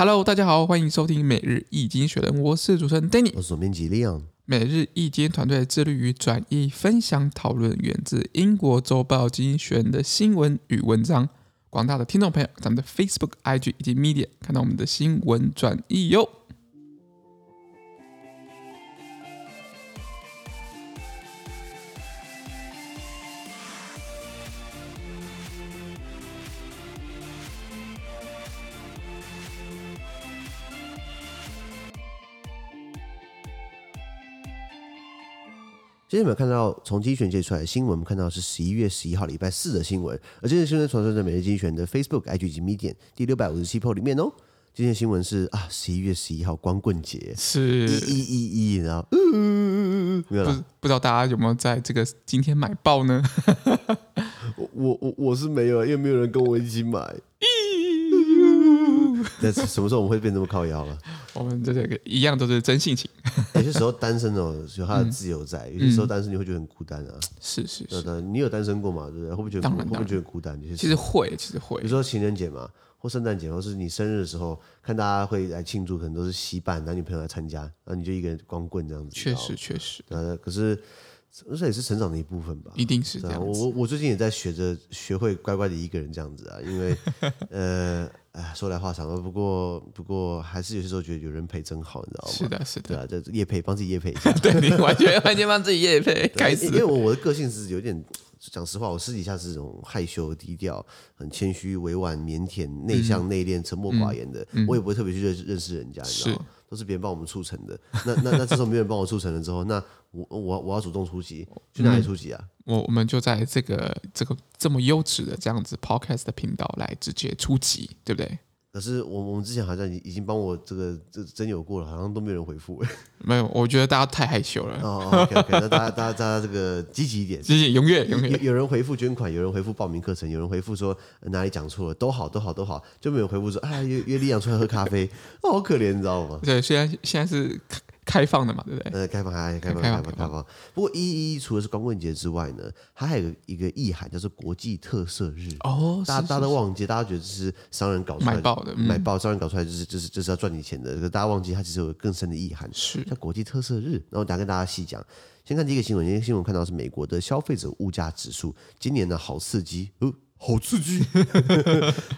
Hello，大家好，欢迎收听每日易经学人，我是主持人 Danny，我是总编辑 Leon。每日易经团队致力于转译、分享、讨论源自英国周报《经济学人》的新闻与文章。广大的听众朋友，咱们的 Facebook、IG 以及 Media 看到我们的新闻转译哟。今天有没有看到从精选界出来的新闻？我们看到是十一月十一号礼拜四的新闻，而这件新闻传送在每日精选的 Facebook、IG 以及 Medium 第六百五十七 po 里面哦。今天新闻是啊，十一月十一号光棍节，是一一一一，然后嗯，没有了。不知道大家有没有在这个今天买爆呢？我我我我是没有，因为没有人跟我一起买。那什么时候我们会变这么靠腰了？我们这个一样都是真性情。有些时候单身哦，有他的自由在；有些时候单身你会觉得很孤单啊。是是是，你有单身过吗？对不对？会不会觉得会不会觉得孤单？其实会，其实会。比如说情人节嘛，或圣诞节，或是你生日的时候，看大家会来庆祝，可能都是携伴男女朋友来参加，然后你就一个人光棍这样子。确实确实。呃，可是这也是成长的一部分吧？一定是这样。我我我最近也在学着学会乖乖的一个人这样子啊，因为呃。哎，说来话长了，不过不过还是有些时候觉得有人陪真好，你知道吗？是的，是的，对啊，这夜陪帮自己夜陪一下，对，你完全完全帮自己夜陪，开始。因为我我的个性是有点，讲实话，我私底下是这种害羞、低调、很谦虚、委婉、腼腆、内向、内敛、沉默寡言的，嗯、我也不会特别去认识认识人家，你知道吗？都是别人帮我们促成的。那那那这时候没有人帮我促成了之后，那我我我要主动出击，去哪里出击啊？嗯、我我们就在这个这个这么优质的这样子 podcast 的频道来直接出击，对不对？可是我我们之前好像已已经帮我这个这真有过了，好像都没有人回复。没有，我觉得大家太害羞了。哦，OK OK，那大家大家大家这个积极一点，积极踊跃踊跃。有有人回复捐款，有人回复报名课程，有人回复说哪里讲错了，都好都好都好，就没有回复说哎约约 Leon 出来喝咖啡，哦，好可怜，你知道吗？对，虽然现在是。开放的嘛，对不对？呃，开放还开放，开放，开放。不过一一除了是光棍节之外呢，它还有一个意涵，叫做国际特色日。哦，大家大家都忘记，大家觉得这是商人搞出来的，买爆的，买爆商人搞出来就是就是就是要赚你钱的。可大家忘记，它其实有更深的意涵，是叫国际特色日。然后等下跟大家细讲。先看第一个新闻，今天新闻看到是美国的消费者物价指数，今年呢好刺激，哦，好刺激。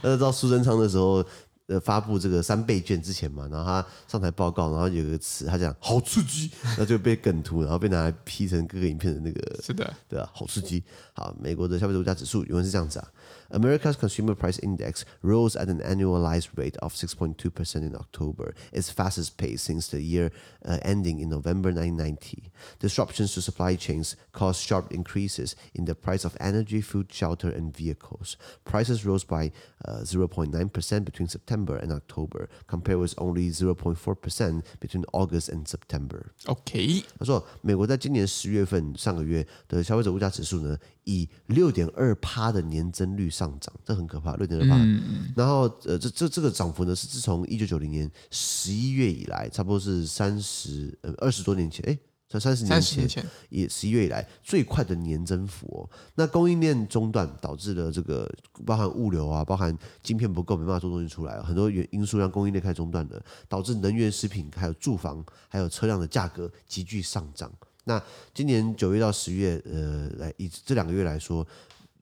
大家知道苏贞昌的时候。呃，发布这个三倍券之前嘛，然后他上台报告，然后有个词，他讲好刺激，然后就被梗图，然后被拿来 P 成各个影片的那个，是的，对啊，好刺激。好，美国的消费者物价指数原文是这样子啊。America's Consumer Price Index rose at an annualized rate of 6.2% in October, its fastest pace since the year uh, ending in November 1990. Disruptions to supply chains caused sharp increases in the price of energy, food, shelter, and vehicles. Prices rose by uh, 0.9% between September and October, compared with only 0.4% between August and September. OK，他说，美国在今年十月份上个月的消费者物价指数呢， 以六点二趴的年增率上涨，这很可怕，六点二趴。嗯、然后，呃，这这这个涨幅呢，是自从一九九零年十一月以来，差不多是三十呃二十多年前，哎，才三十年前，前也十一月以来最快的年增幅哦。那供应链中断导致了这个包含物流啊，包含晶片不够，没办法做东西出来，很多原因素让供应链开始中断了，导致能源、食品、还有住房、还有车辆的价格急剧上涨。那今年九月到十月，呃，来以这两个月来说，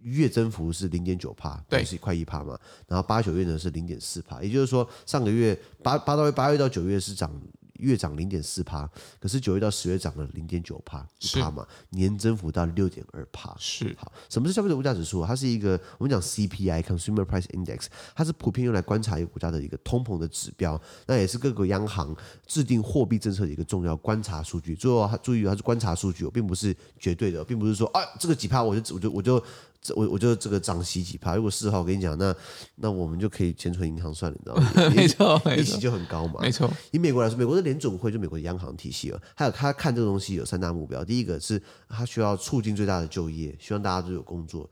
月增幅是零点九帕，对，是快一帕嘛。然后八九月呢是零点四帕，也就是说上个月八八到八月到九月是涨。月涨零点四趴，可是九月到十月涨了零点九趴，一趴嘛，年增幅到六点二趴。是好，什么是消费者物价指数？它是一个我们讲 CPI（Consumer Price Index），它是普遍用来观察一个国家的一个通膨的指标，那也是各个央行制定货币政策的一个重要观察数据。最后，注意它是观察数据，并不是绝对的，并不是说啊这个几趴我就我就我就。这我我就这个涨息几趴，如果四号我跟你讲，那那我们就可以钱存银行算了，你知道吗？没错，利息就很高嘛。没错，以美国来说，美国的联准会就美国的央行体系了，还有他看这个东西有三大目标，第一个是他需要促进最大的就业，希望大家都有工作，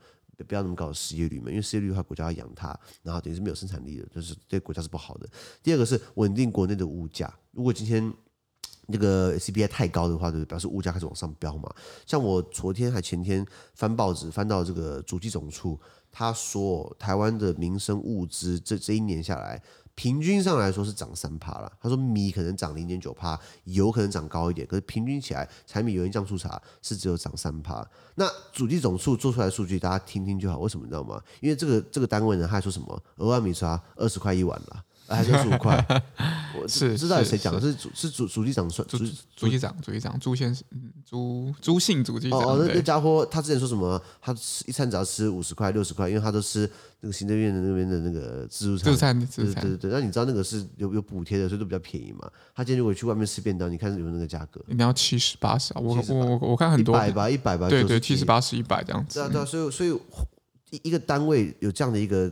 不要那么高的失业率嘛，因为失业率的话，国家要养他，然后等于是没有生产力的，就是对国家是不好的。第二个是稳定国内的物价，如果今天。那个 CPI 太高的话，就表示物价开始往上飙嘛。像我昨天还前天翻报纸，翻到这个主计总处，他说台湾的民生物资这这一年下来平均上来说是涨三趴了。他说米可能涨零点九趴，油可能涨高一点，可是平均起来，柴米油盐酱醋茶是只有涨三趴。那主计总处做出来的数据，大家听听就好。为什么你知道吗？因为这个这个单位呢，他还说什么？额外米刷二十块一碗了。还是十五块，我是知道谁讲的？是主是主主机长说，主主机长主机长朱先生，朱朱姓主机长。哦，那那家伙他之前说什么？他吃一餐只要吃五十块六十块，因为他都吃那个行政院的那边的那个自助餐。自助餐，自助餐。对对对，那你知道那个是有有补贴的，所以都比较便宜嘛。他今天如果去外面吃便当，你看有没有那个价格？一定要七十八十啊！我我我我看很多一百吧，一百吧。对对，七十八十一百这样子。对啊对啊，所以所以一一个单位有这样的一个。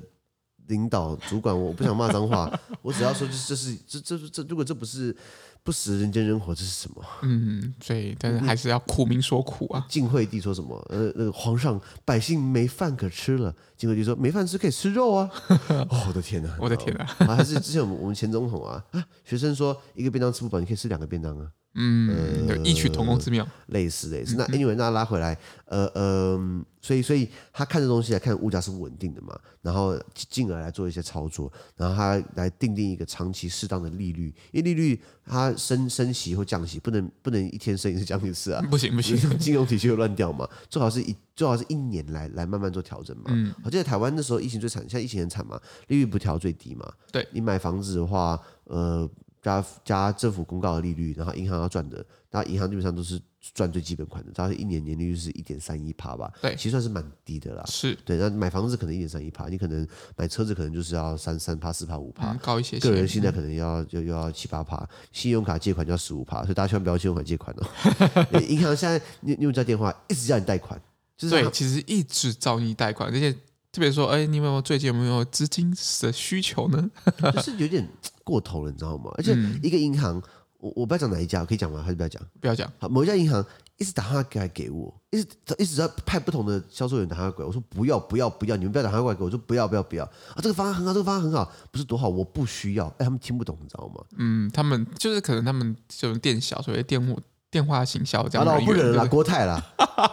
领导主管，我不想骂脏话，我只要说，就是这是这这这，如果这不是不食人间烟火，这是什么？嗯，所以，但是还是要苦民说苦啊。晋惠帝说什么？呃，那个皇上，百姓没饭可吃了。晋惠帝说，没饭吃可以吃肉啊。哦，我的天哪，我的天哪！还是之前我们我们前总统啊，学生说一个便当吃不饱，你可以吃两个便当啊。嗯，有异曲同工之妙，类似类似。那 anyway，那拉回来，呃呃，所以所以他看这东西来看物价是不稳定的嘛，然后进而来做一些操作，然后他来定定一个长期适当的利率，因为利率它升升息或降息不能不能一天升一次降一次啊，不行不行，金融体系会乱掉嘛，最好是一最好是一年来来慢慢做调整嘛。嗯，我记得台湾那时候疫情最惨，现在疫情很惨嘛，利率不调最低嘛。对，你买房子的话，呃。加加政府公告的利率，然后银行要赚的，那银行基本上都是赚最基本款的，大概一年年利率是一点三一趴吧，对，其实算是蛮低的啦。是对，那买房子可能一点三一趴，你可能买车子可能就是要三三趴四趴五趴，高一些，些。个人现在可能要就又要七八趴，信用卡借款就要十五趴，所以大家千万不要信用卡借款哦。银行现在你你有这电话一直叫你贷款，就是对，其实一直找你贷款，而且特别说，哎，你有没有最近有没有资金的需求呢？就是有点。过头了，你知道吗？而且一个银行，嗯、我我不要讲哪一家，可以讲吗？还是不要讲？不要讲。好，某一家银行一直打电话给给我，一直一直在派不同的销售员打电话过来。我说不要不要不要，你们不要打电话过来给我。我说不要不要不要啊！这个方案很好，这个方案很好，不是多好，我不需要。哎，他们听不懂，你知道吗？嗯，他们就是可能他们这种店小，所谓电话电话行销这样。好了，我不忍了，国泰了，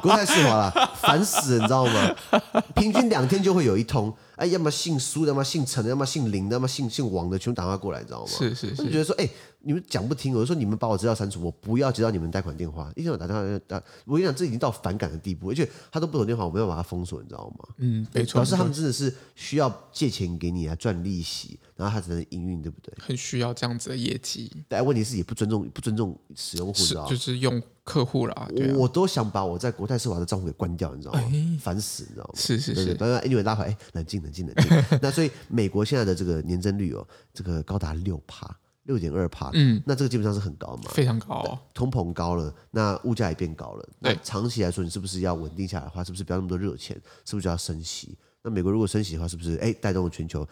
国泰世华了，烦死了，你知道吗？平均两天就会有一通。哎，要么姓苏的，要么姓陈的，要么姓林的，要么姓姓王的，全部打电话过来，你知道吗？是是是，就觉得说，哎，你们讲不听，我就说你们把我资料删除，我不要接到你们贷款电话。一天我打电话打，我跟你讲，这已经到反感的地步，而且他都不懂电话，我没有把它封锁，你知道吗？嗯，没错。表示他们真的是需要借钱给你来赚利息，然后他才能营运，对不对？很需要这样子的业绩。但问题是也不尊重不尊重使用户，就是用客户啦。我我都想把我在国泰世华的账户给关掉，你知道吗？烦死，你知道吗？是是是。当然，anyway，大家哎，冷静冷静冷静。那所以美国现在的这个年增率哦，这个高达六趴，六点二趴，嗯，那这个基本上是很高嘛，非常高哦，通膨高了，那物价也变高了，那，长期来说，你是不是要稳定下来的话，是不是不要那么多热钱，是不是就要升息？那美国如果升息的话，是不是哎带动了全球？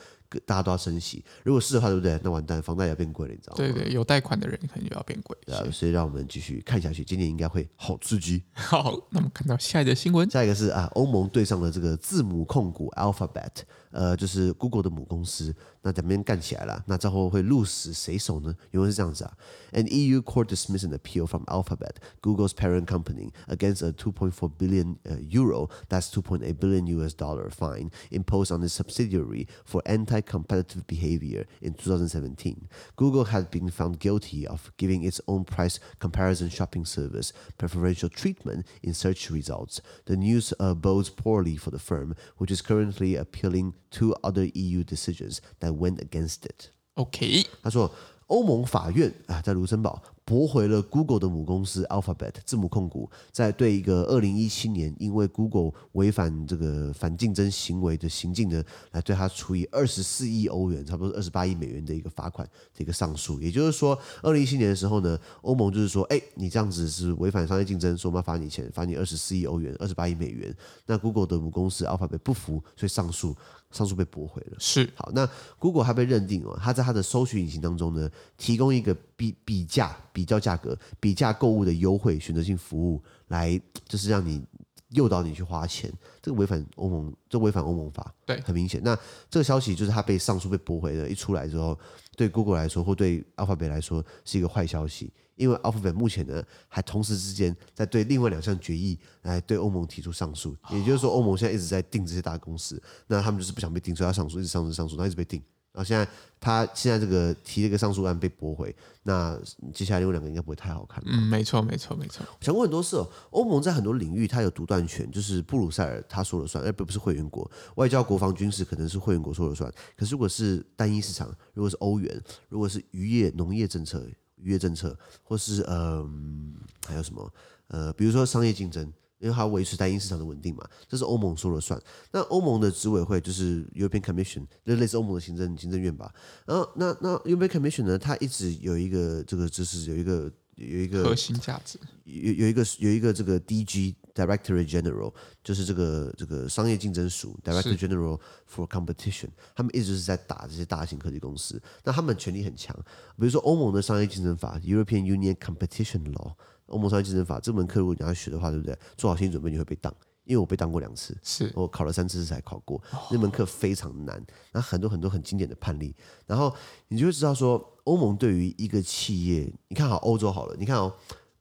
大家都要升息，如果是的话，对不对？那完蛋，房贷要变贵了，你知道吗？对对，有贷款的人可能就要变贵。对啊，所以让我们继续看下去，今年应该会好刺激。好，那我们看到下一个新闻，下一个是啊，欧盟对上了这个字母控股 Alphabet，呃，就是 Google 的母公司，那两边干起来了，那之后会鹿死谁手呢？原文是这样子啊，An EU court dismissed an appeal from Alphabet, Google's parent company, against a 2.4 billion euro, that's 2.8 billion US dollar fine imposed on its subsidiary for anti competitive behavior in 2017, Google had been found guilty of giving its own price comparison shopping service preferential treatment in search results. The news uh, bodes poorly for the firm, which is currently appealing two other EU decisions that went against it. OK，他说，欧盟法院啊，在卢森堡。 驳回了 Google 的母公司 Alphabet 字母控股在对一个二零一七年因为 Google 违反这个反竞争行为的行径呢，来对他处以二十四亿欧元，差不多二十八亿美元的一个罚款的一个上诉。也就是说，二零一七年的时候呢，欧盟就是说，哎，你这样子是违反商业竞争，说我们要罚你钱，罚你二十四亿欧元，二十八亿美元。那 Google 的母公司 Alphabet 不服，所以上诉，上诉被驳回了。是好，那 Google 它被认定哦，它在它的搜寻引擎当中呢，提供一个比比价。比较价格、比价购物的优惠、选择性服务，来就是让你诱导你去花钱，这个违反欧盟，这违反欧盟法，对，很明显。那这个消息就是他被上诉被驳回的，一出来之后，对 Google 来说或对 Alphabet 来说是一个坏消息，因为 Alphabet 目前呢还同时之间在对另外两项决议来对欧盟提出上诉，也就是说欧盟现在一直在定这些大公司，那他们就是不想被定，所以要上诉，一直上诉上诉，然后一直被定。然后现在他现在这个提这个上诉案被驳回，那接下来另外两个应该不会太好看。嗯，没错，没错，没错。想过很多事哦，欧盟在很多领域它有独断权，就是布鲁塞尔他说了算，而不不是会员国。外交、国防、军事可能是会员国说了算，可是如果是单一市场，如果是欧元，如果是渔业、农业政策、渔业政策，或是呃还有什么呃，比如说商业竞争。因为它维持单一市场的稳定嘛，这是欧盟说了算。那欧盟的执委会就是 European Commission，就类似欧盟的行政行政院吧。然后那那 European Commission 呢，它一直有一个这个就是有一个有一个核心价值，有有一个有一个这个 DG Director General，就是这个这个商业竞争署 Director General for Competition，他们一直是在打这些大型科技公司。那他们权力很强，比如说欧盟的商业竞争法 European Union Competition Law。欧盟商业竞争法这门课，如果你要学的话，对不对？做好心理准备，你会被当，因为我被当过两次，是我考了三次才考过。哦、那门课非常难，那很多很多很经典的判例，然后你就会知道说，欧盟对于一个企业，你看好欧洲好了，你看哦，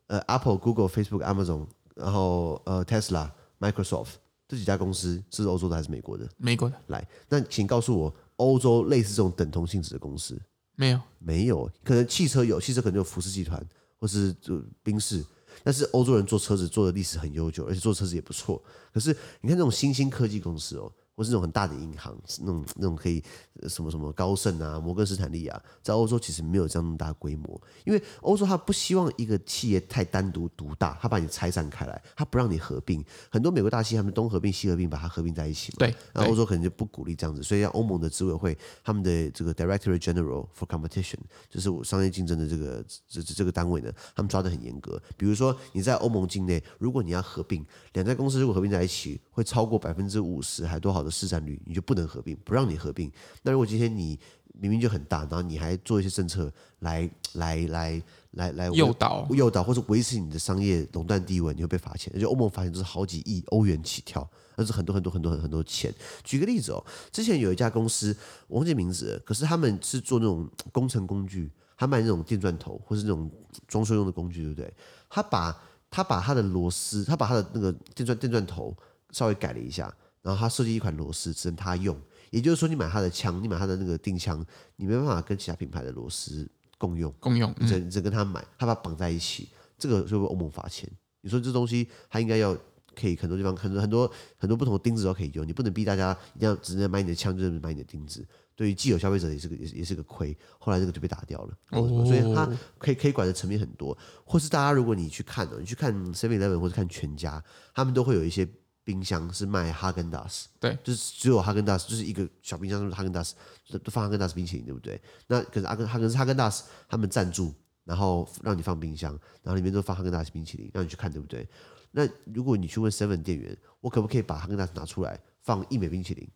呃，Apple、Google、Facebook、Amazon，然后呃，Tesla、Microsoft 这几家公司是欧洲的还是美国的？美国的。来，那请告诉我，欧洲类似这种等同性质的公司没有？没有，可能汽车有，汽车可能有福斯集团。或是就宾士，但是欧洲人做车子做的历史很悠久，而且做车子也不错。可是你看这种新兴科技公司哦。或是那种很大的银行，那种那种可以什么什么高盛啊、摩根斯坦利啊，在欧洲其实没有这样那么大规模，因为欧洲它不希望一个企业太单独独大，它把你拆散开来，它不让你合并。很多美国大企业他们东合并西合并，把它合并在一起嘛。对，那欧洲可能就不鼓励这样子，所以像欧盟的执委会他们的这个 Director General for Competition，就是我商业竞争的这个这这个单位呢，他们抓得很严格。比如说你在欧盟境内，如果你要合并两家公司，如果合并在一起，会超过百分之五十还多好的。市占率你就不能合并，不让你合并。那如果今天你明明就很大，然后你还做一些政策来来来来来诱导诱导或者维持你的商业垄断地位，你会被罚钱。而且欧盟罚钱都是好几亿欧元起跳，那是很多很多很多很多钱。举个例子哦，之前有一家公司，我忘记名字，可是他们是做那种工程工具，他卖那种电钻头或是那种装修用的工具，对不对？他把他把他的螺丝，他把他的那个电钻电钻头稍微改了一下。然后他设计一款螺丝，只能他用。也就是说，你买他的枪，你买他的那个钉枪，你没办法跟其他品牌的螺丝共用。共用，你只只跟他买，他把它绑在一起，这个就被欧盟罚钱。你说这东西，他应该要可以很多地方，很多很多很多不同的钉子都可以用。你不能逼大家一定要只能买你的枪，就是买你的钉子。对于既有消费者也是个也是也是个亏。后来这个就被打掉了。哦。所以他可以可以管的层面很多。或是大家如果你去看哦，你去看 Seven Eleven 或者看全家，他们都会有一些。冰箱是卖哈根达斯，对，就是只有哈根达斯，就是一个小冰箱，就是哈根达斯，都放哈根达斯冰淇淋，对不对？那可是阿根哈根是哈根达斯他们赞助，然后让你放冰箱，然后里面都放哈根达斯冰淇淋，让你去看，对不对？那如果你去问 Seven 店员，我可不可以把哈根达斯拿出来放一美冰淇淋？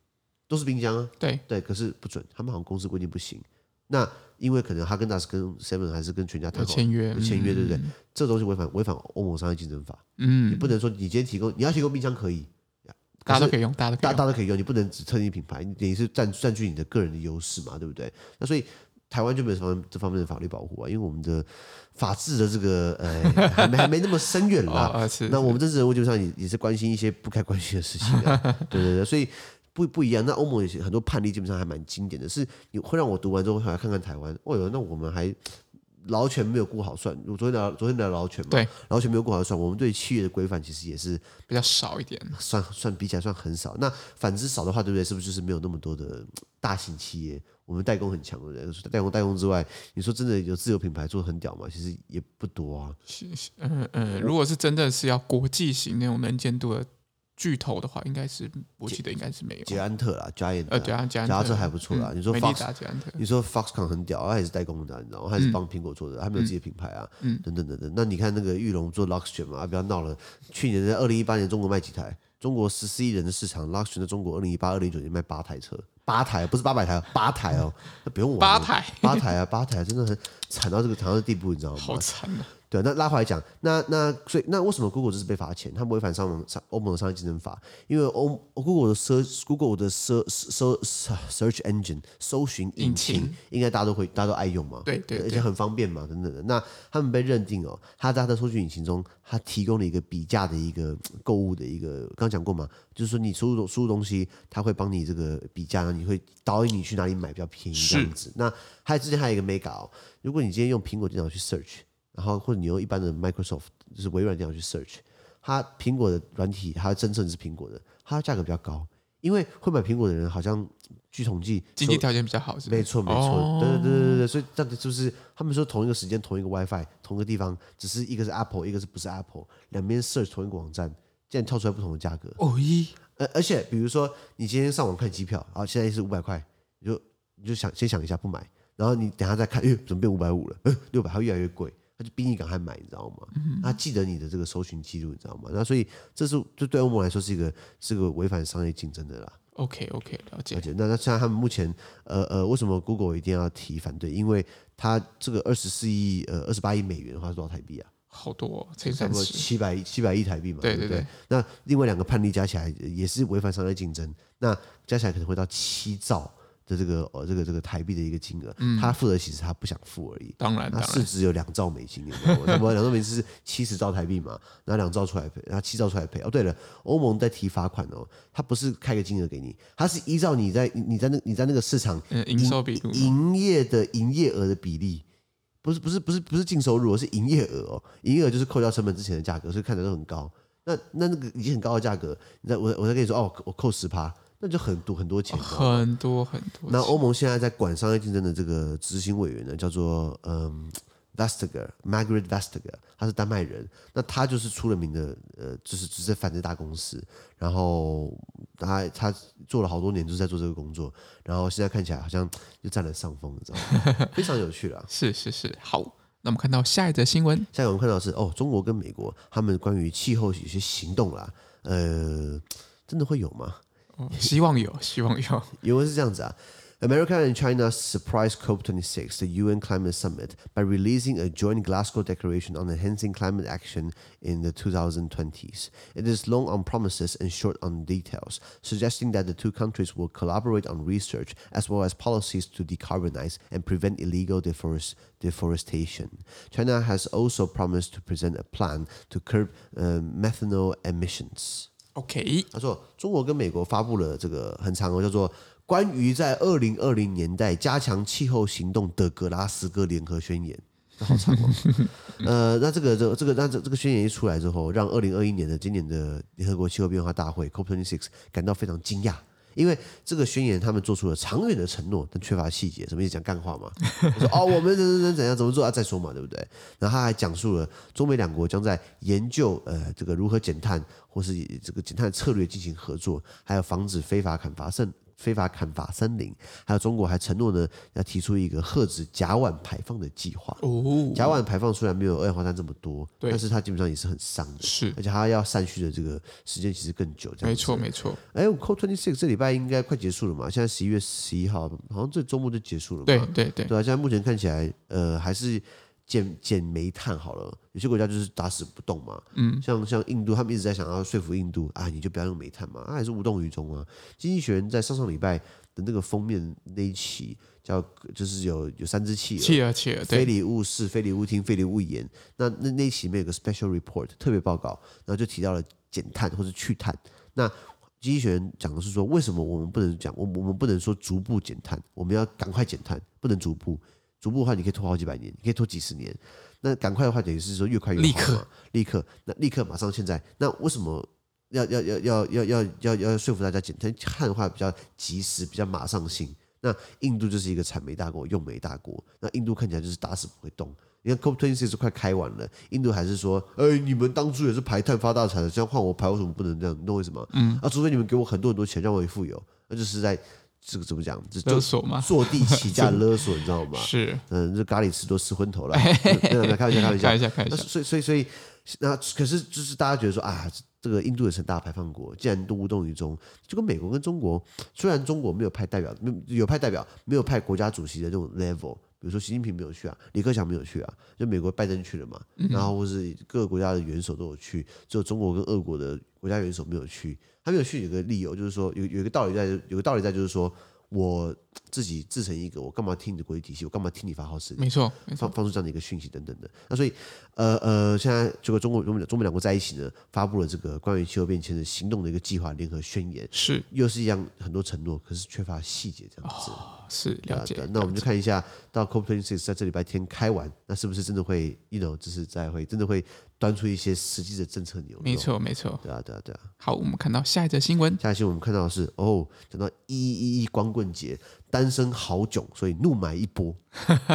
都是冰箱啊，对对，可是不准，他们好像公司规定不行。那因为可能哈根达斯跟 Seven 还是跟全家谈好签约，签约对不对？嗯、这东西违反违反欧盟商业竞争法。嗯，你不能说你今天提供，你要提供冰箱可以，大家都可以用，大家大大家都可以用，你不能只特定品牌，你等于是占占据你的个人的优势嘛，对不对？那所以台湾就没有什么这方面的法律保护啊，因为我们的法治的这个呃还没还没那么深远啦。哦、那我们政治人物基本上也也是关心一些不该关心的事情的，对对对，所以。不不一样，那欧盟有些很多判例基本上还蛮经典的，是你会让我读完之后回来看看台湾。哦哟，那我们还劳权没有顾好算。我昨天聊昨天聊劳权嘛，对，劳权没有顾好算。我们对企业的规范其实也是比较少一点，算算比起来算很少。那反之少的话，对不对？是不是就是没有那么多的大型企业？我们代工很强的人，代工代工之外，你说真的有自有品牌做的很屌吗？其实也不多啊。嗯嗯，如果是真的是要国际型那种能见度的。巨头的话，应该是我记得应该是没有。捷安特啦，Giant，呃，捷安捷安捷安特还不错啦。嗯、你说 Fox，特你说 Foxconn 很屌，他也是代工的，你知道吗？他也是帮苹果做的，他没有自己的品牌啊，嗯、等等等等。那你看那个玉龙做 Luxgen 嘛，不要闹了。去年在二零一八年，中国卖几台？中国十四亿人的市场，Luxgen 在中国二零一八、二零一九年卖八台车，八台不是八百台，八台哦，那不用玩。八台，八台啊，八台真的很惨到这个惨到的地步，你知道吗？好惨啊！对，那拉回来讲，那那所以那为什么 Google 这是被罚钱？他们违反上网欧盟的商业竞争法，因为欧 Google 的 search Google 的 search search engine 搜寻引擎，应该大家都会大家都爱用嘛，对对，而且很方便嘛，等等的。那他们被认定哦，他在他的搜寻引擎中，他提供了一个比价的一个购物的一个，刚讲过嘛，就是说你输入输入东西，他会帮你这个比价，然后你会导引你去哪里买比较便宜这样子。那还有之前还有一个 mega 哦，如果你今天用苹果电脑去 search。然后或者你用一般的 Microsoft 就是微软电脑去 search，它苹果的软体它真正是苹果的，它价格比较高，因为会买苹果的人好像据统计经济条件比较好是是，没错没错，哦、对对对对对，所以这样子就是他们说同一个时间同一个 WiFi 同一个地方，只是一个是 Apple 一个是不是 Apple，两边 search 同一个网站，竟然跳出来不同的价格。哦一，而而且比如说你今天上网看机票，然后现在是五百块，你就你就想先想一下不买，然后你等下再看，哎怎么变五百五了？六百会越来越贵。他就逼你赶快买，你知道吗？他记得你的这个搜寻记录，你知道吗？那所以这是就对欧盟来说是一个是个违反商业竞争的啦。OK OK，了解。了解。那那像他们目前呃呃，为什么 Google 一定要提反对？因为他这个二十四亿呃二十八亿美元的话是多少台币啊？好多、哦，差不多七百七百亿台币嘛。对对对，那另外两个判例加起来也是违反商业竞争，那加起来可能会到七兆。的这个呃这个这个台币的一个金额，嗯、他付的其实他不想付而已。当然，他市值有两兆美金，有没有？什么两兆美金是七十兆台币嘛？拿两兆出来赔，然后七兆出来赔。哦，对了，欧盟在提罚款哦，他不是开个金额给你，他是依照你在你在那你在那个市场营收比营业的营业额的比例，不是不是不是不是净收入，是营业额哦，营业额就是扣掉成本之前的价格，所以看着都很高。那那那个已经很高的价格，你在我我再跟你说哦，我扣十趴。那就很多很多钱，很多很多。那欧盟现在在管商业竞争的这个执行委员呢，叫做嗯 Vestager，Margrethe Vestager，他是丹麦人。那他就是出了名的，呃，就是只是反对大公司。然后他他做了好多年，就是在做这个工作。然后现在看起来好像就占了上风，你知道吗？非常有趣了。是是是，好。那我们看到下一则新闻，下一个我们看到是哦，中国跟美国他们关于气候有些行动啦，呃，真的会有吗？希望有，希望有。因为是这样子啊，America and China surprise COP26, the UN climate summit, by releasing a joint Glasgow declaration on enhancing climate action in the 2020s. It is long on promises and short on details, suggesting that the two countries will collaborate on research as well as policies to decarbonize and prevent illegal deforest deforestation. China has also promised to present a plan to curb uh, methanol emissions. OK，他说中国跟美国发布了这个很长哦，叫做关于在二零二零年代加强气候行动的格拉斯哥联合宣言，好长哦。呃，那这个这个、这个那这这个宣言一出来之后，让二零二一年的今年的联合国气候变化大会 COP26 感到非常惊讶。因为这个宣言，他们做出了长远的承诺，但缺乏细节。什么意思？讲干话嘛？我 说哦，我们怎怎怎怎样怎么做啊？再说嘛，对不对？然后他还讲述了中美两国将在研究呃这个如何减碳，或是以这个减碳策略进行合作，还有防止非法砍伐甚非法砍伐森林，还有中国还承诺呢，要提出一个遏制甲烷排放的计划。哦，甲烷排放虽然没有二氧化碳这么多，但是它基本上也是很伤的，是，而且它要散去的这个时间其实更久。这样，没错没错。哎，COP26 这礼拜应该快结束了嘛？现在十一月十一号，好像这周末就结束了嘛。对对对，对啊，现在目前看起来，呃，还是。减减煤炭好了，有些国家就是打死不动嘛。嗯，像像印度，他们一直在想要说服印度啊，你就不要用煤炭嘛，啊还是无动于衷啊。经济学人在上上礼拜的那个封面那一期，叫就是有有三只企鹅，企鹅企鹅，非礼勿视，非礼勿听，非礼勿言。那那那一期里面有个 special report 特别报告，然后就提到了减碳或者去碳。那经济学人讲的是说，为什么我们不能讲，我我们不能说逐步减碳，我们要赶快减碳，不能逐步。逐步的话，你可以拖好几百年，你可以拖几十年。那赶快的话，等于是说越快越好。立刻，立刻，那立刻马上现在。那为什么要要要要要要要要说服大家减碳？碳的话比较及时，比较马上性。那印度就是一个产煤大国，用煤大国。那印度看起来就是打死不会动。你看 COP26 快开完了，印度还是说：“哎，你们当初也是排碳发大财的，这样换我排，为什么不能这样？你懂为什么？嗯，啊，除非你们给我很多很多钱，让我也富有，那就是在。”这个怎么讲？勒索吗？坐地起价勒索，你知道吗？是，嗯，这咖喱吃多吃昏头了。开玩笑，开玩笑，开玩笑，开玩笑，开玩笑。所以，所以，所以，那可是就是大家觉得说啊，这个印度也是大排放国，既然都无动于衷，就跟美国跟中国，虽然中国没有派代表，没有派代表，没有派国家主席的这种 level，比如说习近平没有去啊，李克强没有去啊，就美国拜登去了嘛，嗯、然后或是各个国家的元首都有去，只有中国跟俄国的国家元首没有去。他没有去有个理由，就是说有有一个道理在，有个道理在，就是说。我自己自成一个，我干嘛听你的国际体系？我干嘛听你发号施令？没错，放放出这样的一个讯息等等的。那所以，呃呃，现在这个中国、中美、中美两国在一起呢，发布了这个关于气候变迁的行动的一个计划联合宣言，是又是一样很多承诺，可是缺乏细节这样子。哦、是了解。那我们就看一下，到 COP26 在这礼拜天开完，那是不是真的会，you know，就是在会真的会。端出一些实际的政策牛肉，没错没错，对啊对啊对啊。好，我们看到下一则新闻，下一则新闻我们看到的是哦，讲到一一一光棍节，单身好囧，所以怒买一波。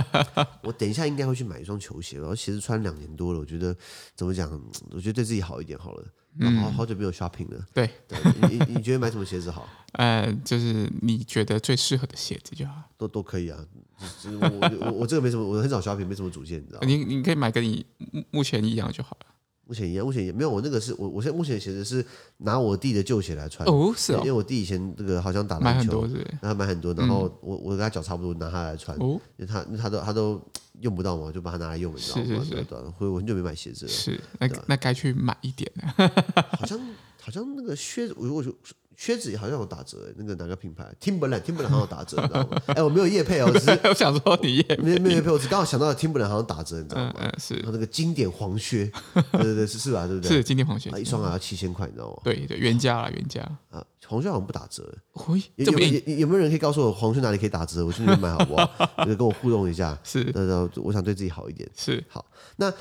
我等一下应该会去买一双球鞋，我鞋子穿两年多了，我觉得怎么讲？我觉得对自己好一点好了。嗯，好好久没有 shopping 了。对，对你你觉得买什么鞋子好？呃，就是你觉得最适合的鞋子就好，都都可以啊。就是我我我这个没什么，我很少 shopping，没什么主见，你知道吗？你你可以买跟你目前一样就好了。目前一样，目前也没有。我那个是我，我现在目前的鞋子是拿我弟的旧鞋来穿。哦，是哦。因为我弟以前这个好像打篮球，然后买很多，然后我我跟他脚差不多，拿他来穿。哦，因为他他都他都用不到嘛，就把它拿来用，你知道吗？所以我很久没买鞋子了。是，那那该去买一点了。好像好像那个靴子，我我就。靴子好像有打折，那个哪个品牌？Timberland，Timberland 好像有打折，你知道吗？哎，我没有夜配哦，只是我想说你夜没没有夜配，我只刚好想到 Timberland 好像打折，你知道吗？嗯，是。那个经典黄靴，对对对，是是吧？对不对？是经典黄靴，啊一双还要七千块，你知道吗？对对，原价啦，原价啊，黄靴好像不打折。有有有没有人可以告诉我黄靴哪里可以打折？我去那边买好不好？就是跟我互动一下。是，对对，我想对自己好一点。是，好，那。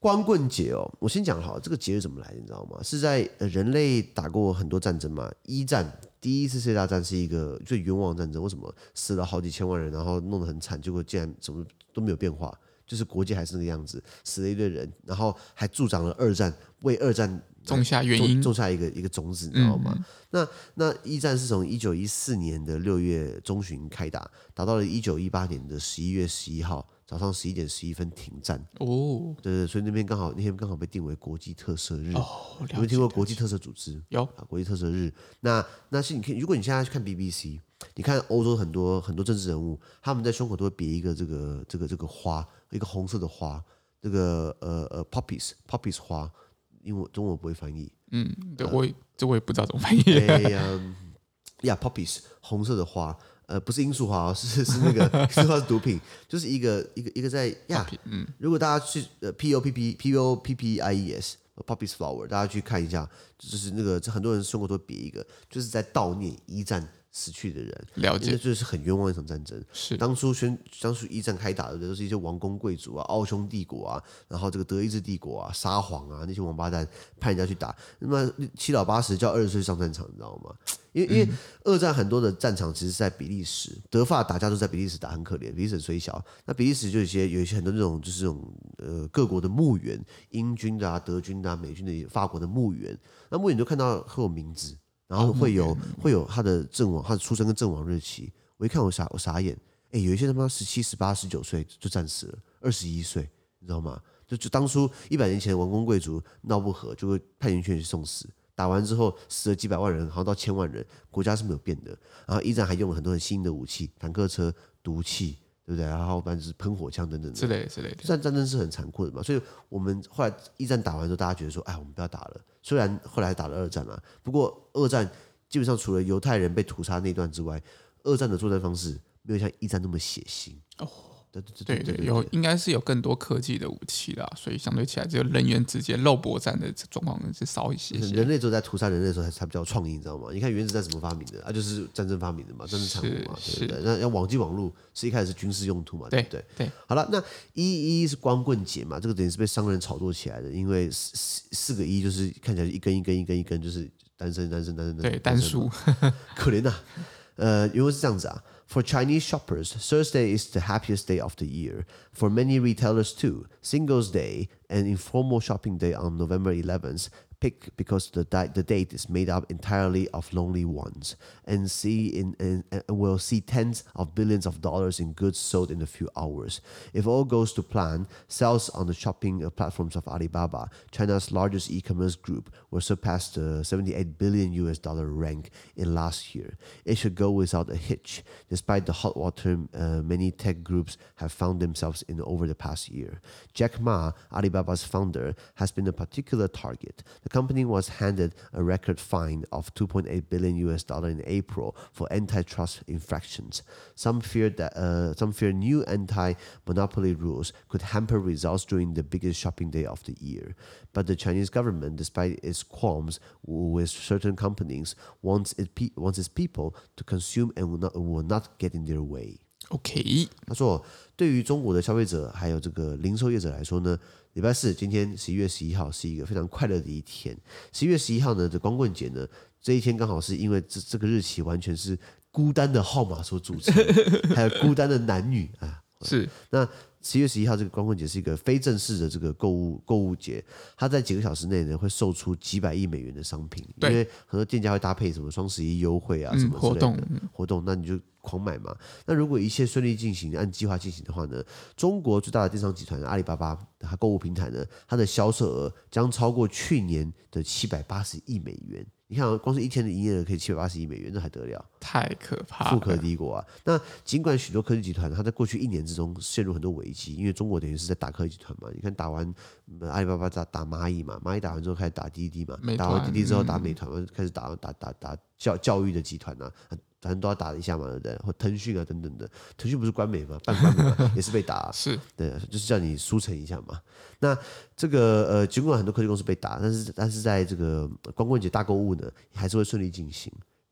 光棍节哦，我先讲好，这个节日怎么来的，你知道吗？是在人类打过很多战争嘛。一战，第一次世界大战是一个最冤枉战争，为什么死了好几千万人，然后弄得很惨，结果竟然什么都没有变化，就是国际还是那个样子，死了一堆人，然后还助长了二战，为二战种下原因，种下一个一个种子，你知道吗？嗯、那那一战是从一九一四年的六月中旬开打，打到了一九一八年的十一月十一号。早上十一点十一分停战哦，对对，所以那边刚好那天刚好被定为国际特色日。哦，有没有听过国际特色组织？有啊，国际特色日。那那是你可以，如果你现在去看 BBC，你看欧洲很多很多政治人物，他们在胸口都会别一个这个这个这个花，一个红色的花，这个呃呃 poppies poppies 花，因为中文不会翻译。嗯，对，我也这我也不知道怎么翻译。哎呀呀，poppies 红色的花。呃，不是罂粟花哦，是是那个罂粟花是毒品，就是一个一个一个在呀。嗯，如果大家去呃 P O P P P O P P I E S poppies flower，大家去看一下，就是那个这很多人胸口都别一个，就是在悼念一战。死去的人，了解，这就是很冤枉一场战争。是当初宣当初一战开打的，都是一些王公贵族啊、奥匈帝国啊，然后这个德意志帝国啊、沙皇啊那些王八蛋派人家去打。那么七老八十叫二十岁上战场，你知道吗？因为、嗯、因为二战很多的战场其实是在比利时，德法打架都在比利时打，很可怜。比利时虽小，那比利时就有一些有一些很多这种就是这种呃各国的墓园，英军的啊、德军的啊、美军的、法国的墓园，那墓园就看到会有名字。然后会有会有他的阵亡，他的出生跟阵亡日期。我一看我傻我傻眼，哎，有一些他妈十七、十八、十九岁就战死了，二十一岁，你知道吗？就就当初一百年前王公贵族闹不和，就会派人去送死。打完之后死了几百万人，好像到千万人，国家是没有变的。然后一战还用了很多很新的武器，坦克车、毒气。对不对？然后不然就是喷火枪等等之类之类的。战战争是很残酷的嘛，所以我们后来一战打完之后，大家觉得说，哎，我们不要打了。虽然后来打了二战啊，不过二战基本上除了犹太人被屠杀那段之外，二战的作战方式没有像一战那么血腥。哦。对对对对，有应该是有更多科技的武器啦，所以相对起来，这个人员直接肉搏战的状况是少一些，些。人类都在屠杀人类的时候才才比较创意，你知道吗？你看原子弹怎么发明的啊？就是战争发明的嘛，战争产物嘛，对不对？那要网际网络是一开始是军事用途嘛，对不对？对。对好了，那一一是光棍节嘛，这个等于是被商人炒作起来的，因为四四四个一就是看起来一根一根一根一根就是单身单身单身单身，对单数，可怜呐。呃，因为是这样子啊。For Chinese shoppers, Thursday is the happiest day of the year. For many retailers too, Singles Day and informal shopping day on November 11th Pick because the, di- the date is made up entirely of lonely ones, and see in and, and will see tens of billions of dollars in goods sold in a few hours. If all goes to plan, sales on the shopping platforms of Alibaba, China's largest e-commerce group, will surpass the 78 billion US dollar rank in last year. It should go without a hitch, despite the hot water uh, many tech groups have found themselves in over the past year. Jack Ma, Alibaba's founder, has been a particular target. The company was handed a record fine of 2.8 billion US dollar in April for antitrust infractions. Some feared that uh, some fear new anti-monopoly rules could hamper results during the biggest shopping day of the year. But the Chinese government, despite its qualms with certain companies, wants it pe- wants its people to consume and will not will not get in their way. OK，他说，对于中国的消费者还有这个零售业者来说呢，礼拜四今天十一月十一号是一个非常快乐的一天。十一月十一号呢这光棍节呢，这一天刚好是因为这这个日期完全是孤单的号码所组成，还有孤单的男女啊。是那十一月十一号这个光棍节是一个非正式的这个购物购物节，它在几个小时内呢会售出几百亿美元的商品，因为很多店家会搭配什么双十一优惠啊什么之类的活动，活动那你就。狂买嘛？那如果一切顺利进行，按计划进行的话呢？中国最大的电商集团阿里巴巴，它购物平台呢，它的销售额将超过去年的七百八十亿美元。你看，光是一天的营业额可以七百八十亿美元，那还得了？太可怕了！富可敌国啊！那尽管许多科技集团，它在过去一年之中陷入很多危机，因为中国等于是在打科技集团嘛。你看，打完阿里巴巴打打蚂蚁嘛，蚂蚁打完之后开始打滴滴嘛，打完滴滴之后打美团嘛，开始打打打打教教育的集团啊。反正都要打一下嘛，对不对？或腾讯啊等等的，腾讯不是官媒嘛，半官媒嘛，也是被打，啊，是对，就是叫你输诚一下嘛。那这个呃，尽管很多科技公司被打，但是但是在这个光棍节大购物呢，还是会顺利进行。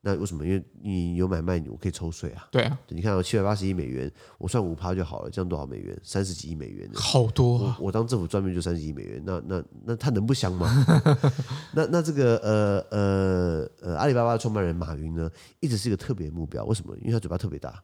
那为什么？因为你有买卖，我可以抽税啊。对啊，对，你看有七百八十亿美元，我算五趴就好了，这样多少美元？三十几亿美元，好多啊！我，我当政府专门就三十亿美元，那那那他能不香吗？那那这个呃呃呃，阿里巴巴的创办人马云呢，一直是一个特别目标。为什么？因为他嘴巴特别大，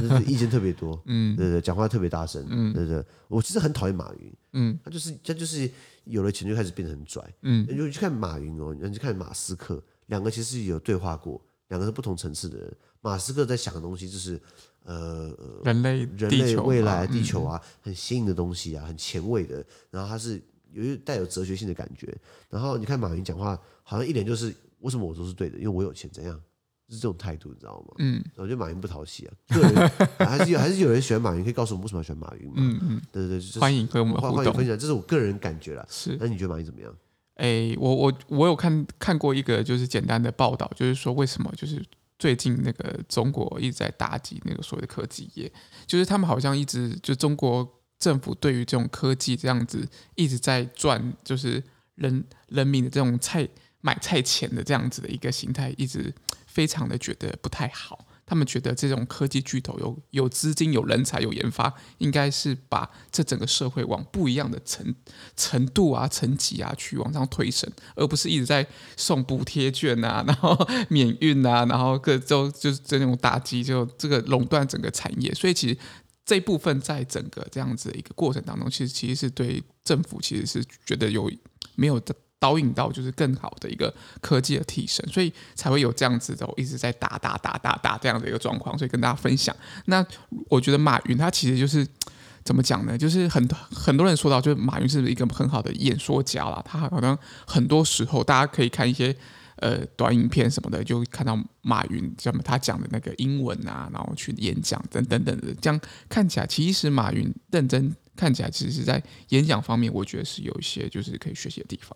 就是意见特别多，嗯，对对，讲话特别大声，嗯，对对。我其实很讨厌马云，嗯，他就是他就是有了钱就开始变得很拽，嗯，你就去看马云哦，你去看马斯克，两个其实有对话过。两个是不同层次的人。马斯克在想的东西就是，呃，人类、人类未来、地球啊，很新颖的东西啊，很前卫的。然后他是有一带有哲学性的感觉。然后你看马云讲话，好像一点就是为什么我说是对的？因为我有钱，怎样？是这种态度，你知道吗？嗯，我觉得马云不讨喜啊。个人 还是有还是有人喜欢马云，可以告诉我们为什么要喜欢马云吗？嗯嗯，对对对，欢迎跟我们欢迎分享，这是我个人感觉啦。是，那你觉得马云怎么样？哎，我我我有看看过一个就是简单的报道，就是说为什么就是。最近那个中国一直在打击那个所谓的科技业，就是他们好像一直就中国政府对于这种科技这样子一直在赚，就是人人民的这种菜买菜钱的这样子的一个形态，一直非常的觉得不太好。他们觉得这种科技巨头有有资金、有人才、有研发，应该是把这整个社会往不一样的程程度啊、层级啊去往上推升，而不是一直在送补贴券啊，然后免运啊，然后各州就是这种打击，就这个垄断整个产业。所以其实这部分在整个这样子的一个过程当中，其实其实是对政府其实是觉得有没有的。导引到就是更好的一个科技的提升，所以才会有这样子的，一直在打打打打打这样的一个状况，所以跟大家分享。那我觉得马云他其实就是怎么讲呢？就是很多很多人说到，就是马云是一个很好的演说家啦。他好像很多时候大家可以看一些呃短影片什么的，就看到马云什么他讲的那个英文啊，然后去演讲等等等的，这样看起来其实马云认真看起来，其实是在演讲方面，我觉得是有一些就是可以学习的地方。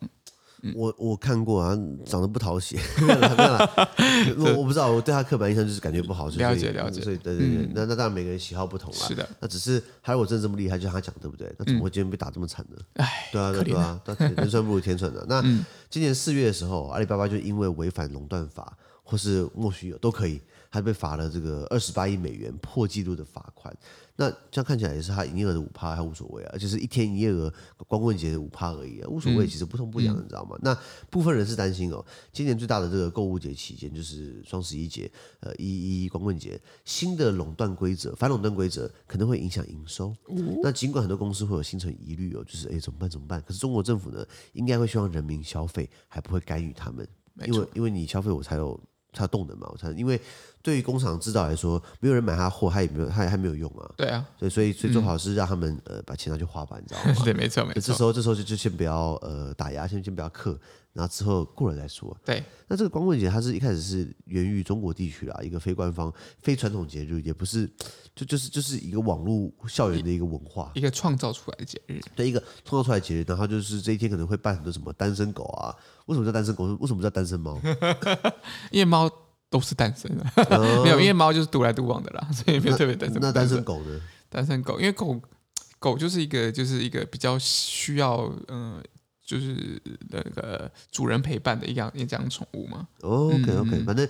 我我看过啊，长得不讨喜。我我不知道，我对他刻板印象就是感觉不好。了解了解，所以对对对，那那当然每个人喜好不同啦。是的，那只是还有我真的这么厉害，就像他讲对不对？那怎么会今天被打这么惨呢？哎，对啊对啊，人算不如天算的。那今年四月的时候，阿里巴巴就因为违反垄断法或是莫须有都可以。他被罚了这个二十八亿美元破纪录的罚款。那这样看起来也是他营业额的五趴，还无所谓啊，就是一天营业额光棍节的五趴而已啊，无所谓，其实不痛不痒，你知道吗？嗯、那部分人是担心哦，今年最大的这个购物节期间就是双十一节，呃，一一光棍节，新的垄断规则、反垄断规则可能会影响营收。嗯、那尽管很多公司会有心存疑虑哦，就是哎怎么办怎么办？可是中国政府呢，应该会希望人民消费，还不会干预他们，因为因为你消费我才有。才有动能嘛，我猜，因为对于工厂制造来说，没有人买他货，他也没有，他还没有用啊。对啊，所以所以所以最好是让他们、嗯、呃把钱拿去花吧，你知道吗？对，没错没错。这时候这时候就就先不要呃打压，先先不要克，然后之后过了再说。对，那这个光棍节它是一开始是源于中国地区啦，一个非官方、非传统节日，也不是就就是就是一个网络校园的一个文化，一个创造出来的节日。对，一个创造出来的节日，然后就是这一天可能会办很多什么单身狗啊？为什么叫单身狗？为什么叫单身猫？因为猫。都是单身的，哦、没有，因为猫就是独来独往的啦，所以没有特别单身。那单身狗呢？单身狗，因为狗狗就是一个就是一个比较需要嗯、呃，就是那个主人陪伴的一样一样宠物嘛。哦、OK OK，反正。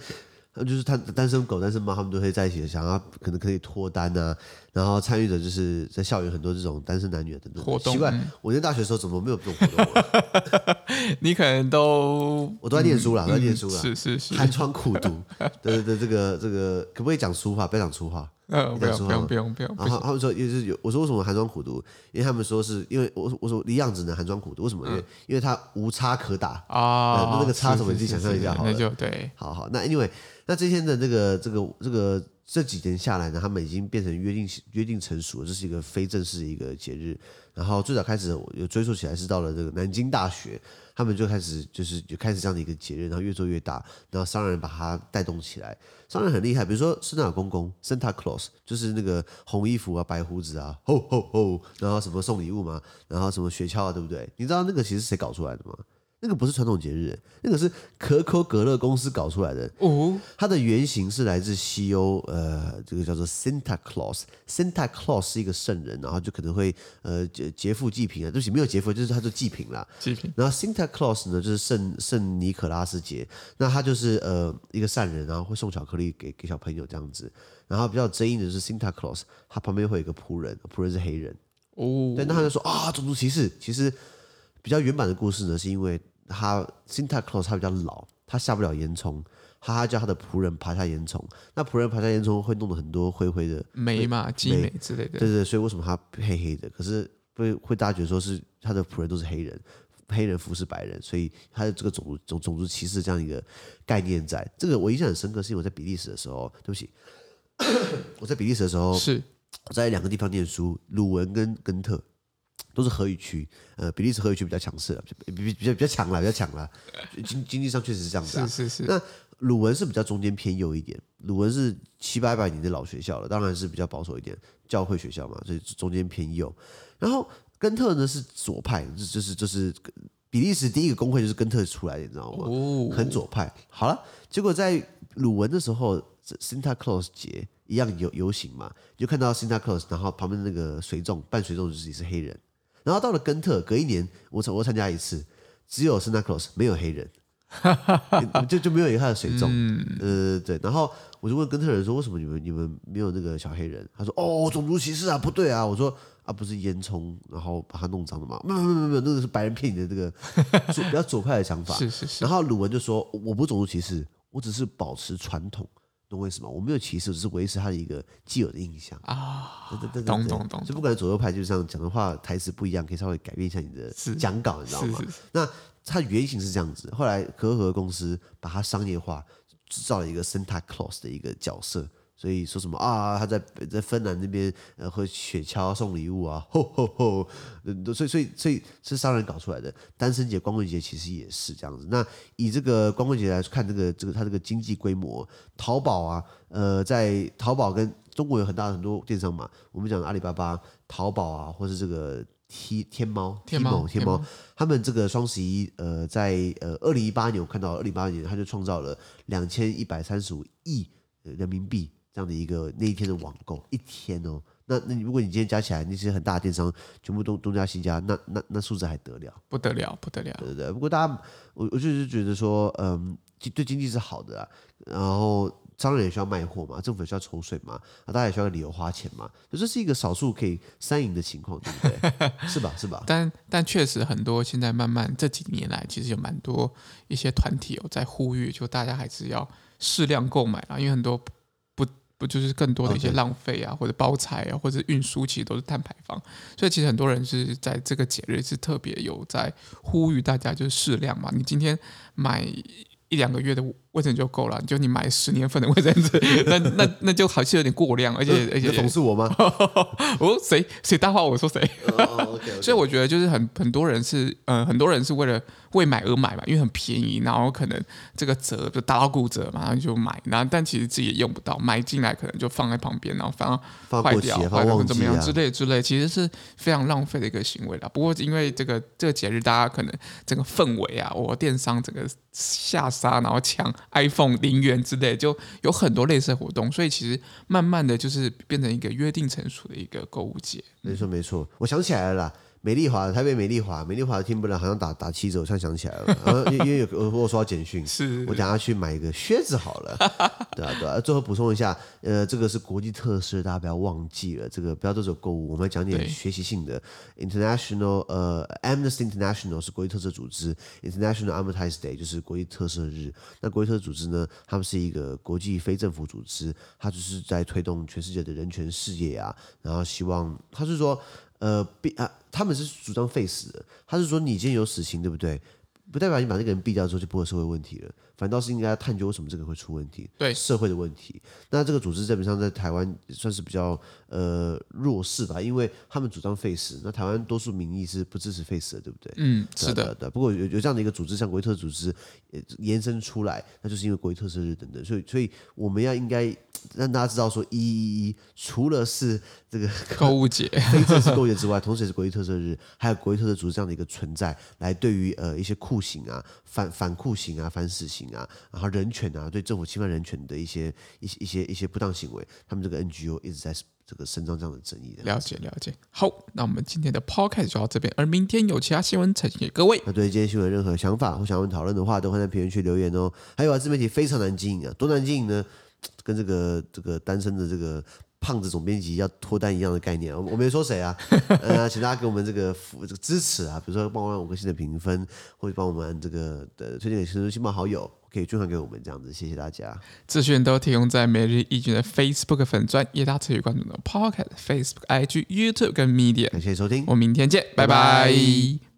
就是他单身狗、单身猫，他们都会在一起，想要可能可以脱单啊，然后参与者就是在校园很多这种单身男女的活动。奇怪，我念大学的时候怎么没有这种活动？你可能都我都在念书了，都在念书了。是是是，寒窗苦读。对对对，这个这个可不可以讲粗话？不要讲粗话。嗯，不用不用不用不用。然后他们说也是有，我说为什么寒窗苦读？因为他们说是因为我我说你样子呢寒窗苦读，为什么？因为因为他无差可打啊。那个差什么？你自己想象一下好了。那就对。好好，那因为。那这天的这个这个这个这几天下来呢，他们已经变成约定约定成熟了，这是一个非正式的一个节日。然后最早开始有追溯起来是到了这个南京大学，他们就开始就是就开始这样的一个节日，然后越做越大，然后商人把它带动起来。商人很厉害，比如说圣诞公公 Santa Claus，就是那个红衣服啊、白胡子啊，吼吼吼，然后什么送礼物嘛，然后什么雪橇啊，对不对？你知道那个其实是谁搞出来的吗？那个不是传统节日，那个是可口可乐公司搞出来的。哦，它的原型是来自西欧，呃，这个叫做 Santa Claus。Santa Claus 是一个圣人，然后就可能会呃劫劫富济贫啊，对不起，没有劫富，就是他就济贫啦。济贫。然后 Santa Claus 呢，就是圣圣尼可拉斯节，那他就是呃一个善人，然后会送巧克力给给小朋友这样子。然后比较争议的是 Santa Claus，他旁边会有一个仆人，仆人是黑人。哦，对，那他就说啊，种族歧视。其实比较原版的故事呢，是因为。他 Santa Claus 他比较老，他下不了烟囱，他他叫他的仆人爬下烟囱。那仆人爬下烟囱会弄得很多灰灰的霉嘛、鸡霉之类的。对对，所以为什么他黑黑的？可是会会大家觉得说是他的仆人都是黑人，黑人服侍白人，所以他的这个种族种种族歧视这样一个概念在。这个我印象很深刻，是因为我在比利时的时候，对不起，我在比利时的时候是我在两个地方念书，鲁文跟根特。都是荷语区，呃，比利时荷语区比较强势，比比比较比较强了，比较强了。经经济上确实是这样子啊。是是是。那鲁文是比较中间偏右一点，鲁文是七八百年的老学校了，当然是比较保守一点，教会学校嘛，所以中间偏右。然后根特呢是左派，就就是就是比利时第一个工会就是根特出来的，你知道吗？哦。很左派。好了，结果在鲁文的时候，Santa Claus 节一样游游行嘛，就看到 Santa Claus，然后旁边那个随众伴随众就是也是黑人。然后到了根特，隔一年我参我参加一次，只有 Santa Claus 没有黑人，就就没有一个他的水种，呃对。然后我就问根特人说，为什么你们你们没有那个小黑人？他说哦，种族歧视啊，不对啊。我说啊，不是烟囱，然后把它弄脏了吗？没有没有没有没有，那个是白人骗你的这个 比较左派的想法。是是是。然后鲁文就说，我不是种族歧视，我只是保持传统。懂为什么？我没有歧视，只是维持他的一个既有的印象啊。对对对，懂懂懂。就不管左右派，就这样讲的话，台词不一样，可以稍微改变一下你的讲稿，你知道吗？那它原型是这样子，后来可口可乐公司把它商业化，制造了一个 Santa Claus 的一个角色。所以说什么啊？他在在芬兰那边呃，会雪橇送礼物啊，吼吼吼！所以所以所以是商人搞出来的。单身节、光棍节其实也是这样子。那以这个光棍节来看，这个这个它这个经济规模，淘宝啊，呃，在淘宝跟中国有很大很多电商嘛。我们讲阿里巴巴、淘宝啊，或是这个天天猫、天猫、天猫，他们这个双十一，呃，在呃二零一八年，我看到二零一八年，他就创造了两千一百三十五亿人民币。这样的一个那一天的网购一天哦，那那如果你今天加起来那些很大的电商全部东东加西加，那那那数字还得了？不得了，不得了。对对对。不过大家，我我就是觉得说，嗯，对经济是好的啊。然后商人也需要卖货嘛，政府也需要抽税嘛，啊，大家也需要理由花钱嘛，就这是一个少数可以三赢的情况，对不对？是吧？是吧？但但确实很多现在慢慢这几年来，其实有蛮多一些团体有在呼吁，就大家还是要适量购买啊，因为很多不不就是更多的一些浪费啊或者包材啊，或者运输其实都是碳排放，所以其实很多人是在这个节日是特别有在呼吁大家就是适量嘛，你今天买。一两个月的卫生纸就够了，就你买十年份的卫生纸，那那那就好像有点过量，而且、呃、而且讽刺我吗？我说谁谁大话？我说谁？Oh, okay, okay. 所以我觉得就是很很多人是呃很多人是为了为买而买嘛，因为很便宜，然后可能这个折就打到骨折嘛，然后就买，然后但其实自己也用不到，买进来可能就放在旁边，然后反而坏掉，或者怎么样之类之类，其实是非常浪费的一个行为啦。不过因为这个这个节日，大家可能整个氛围啊，我电商整个下杀，然后抢 iPhone 零元之类，就有很多类似的活动，所以其实慢慢的就是变成一个约定成熟的一个购物节。没错没错，我想起来了啦。美丽华，台北美丽华，美丽华的听不了，好像打打七折，我突然想起来了，然后因为有我我收到简讯，是我等下去买一个靴子好了，对啊对啊。最后补充一下，呃，这个是国际特色，大家不要忘记了，这个不要都走购物，我们要讲点 学习性的。International，呃，Amnesty International 是国际特色组织，International Advertise Day 就是国际特色日。那国际特色组织呢，他们是一个国际非政府组织，它就是在推动全世界的人权事业啊，然后希望他是说。呃，毙啊，他们是主张废死的。他是说，你今天有死刑，对不对？不代表你把那个人毙掉之后就不会社会问题了。反倒是应该要探究为什么这个会出问题，对社会的问题。那这个组织基本上在台湾算是比较呃弱势吧，因为他们主张废死，那台湾多数民意是不支持废死的，对不对？嗯，是的，对。不过有有这样的一个组织，像国际特组织延伸出来，那就是因为国际特色日等等，所以所以我们要应该让大家知道说，一一一除了是这个购物节、非正式购物节之外，同时也是国际特色日，还有国际特色组织这样的一个存在，来对于呃一些酷刑啊、反反酷刑啊、反死刑。啊，然后人权啊，对政府侵犯人权的一些一些一些一些不当行为，他们这个 NGO 一直在这个伸张这样的争议的。了解了解。好，那我们今天的 Podcast 就到这边，而明天有其他新闻呈现给各位。那对今天新闻有任何想法或想问讨论的话，都会在评论区留言哦。还有啊，自媒体非常难经营啊，多难经营呢？跟这个这个单身的这个。胖子总编辑要脱单一样的概念，我我没说谁啊，呃，请大家给我们这个这个支持啊，比如说帮我们五颗星的评分，或者帮我们这个的推荐给亲朋亲朋好友，可以捐款给我们这样子，谢谢大家。资讯都提供在每日一经的 Facebook 粉专，也大家持续关注的 Pocket、Facebook、IG、YouTube 跟 Media。感谢收听，我们明天见，拜拜。拜拜。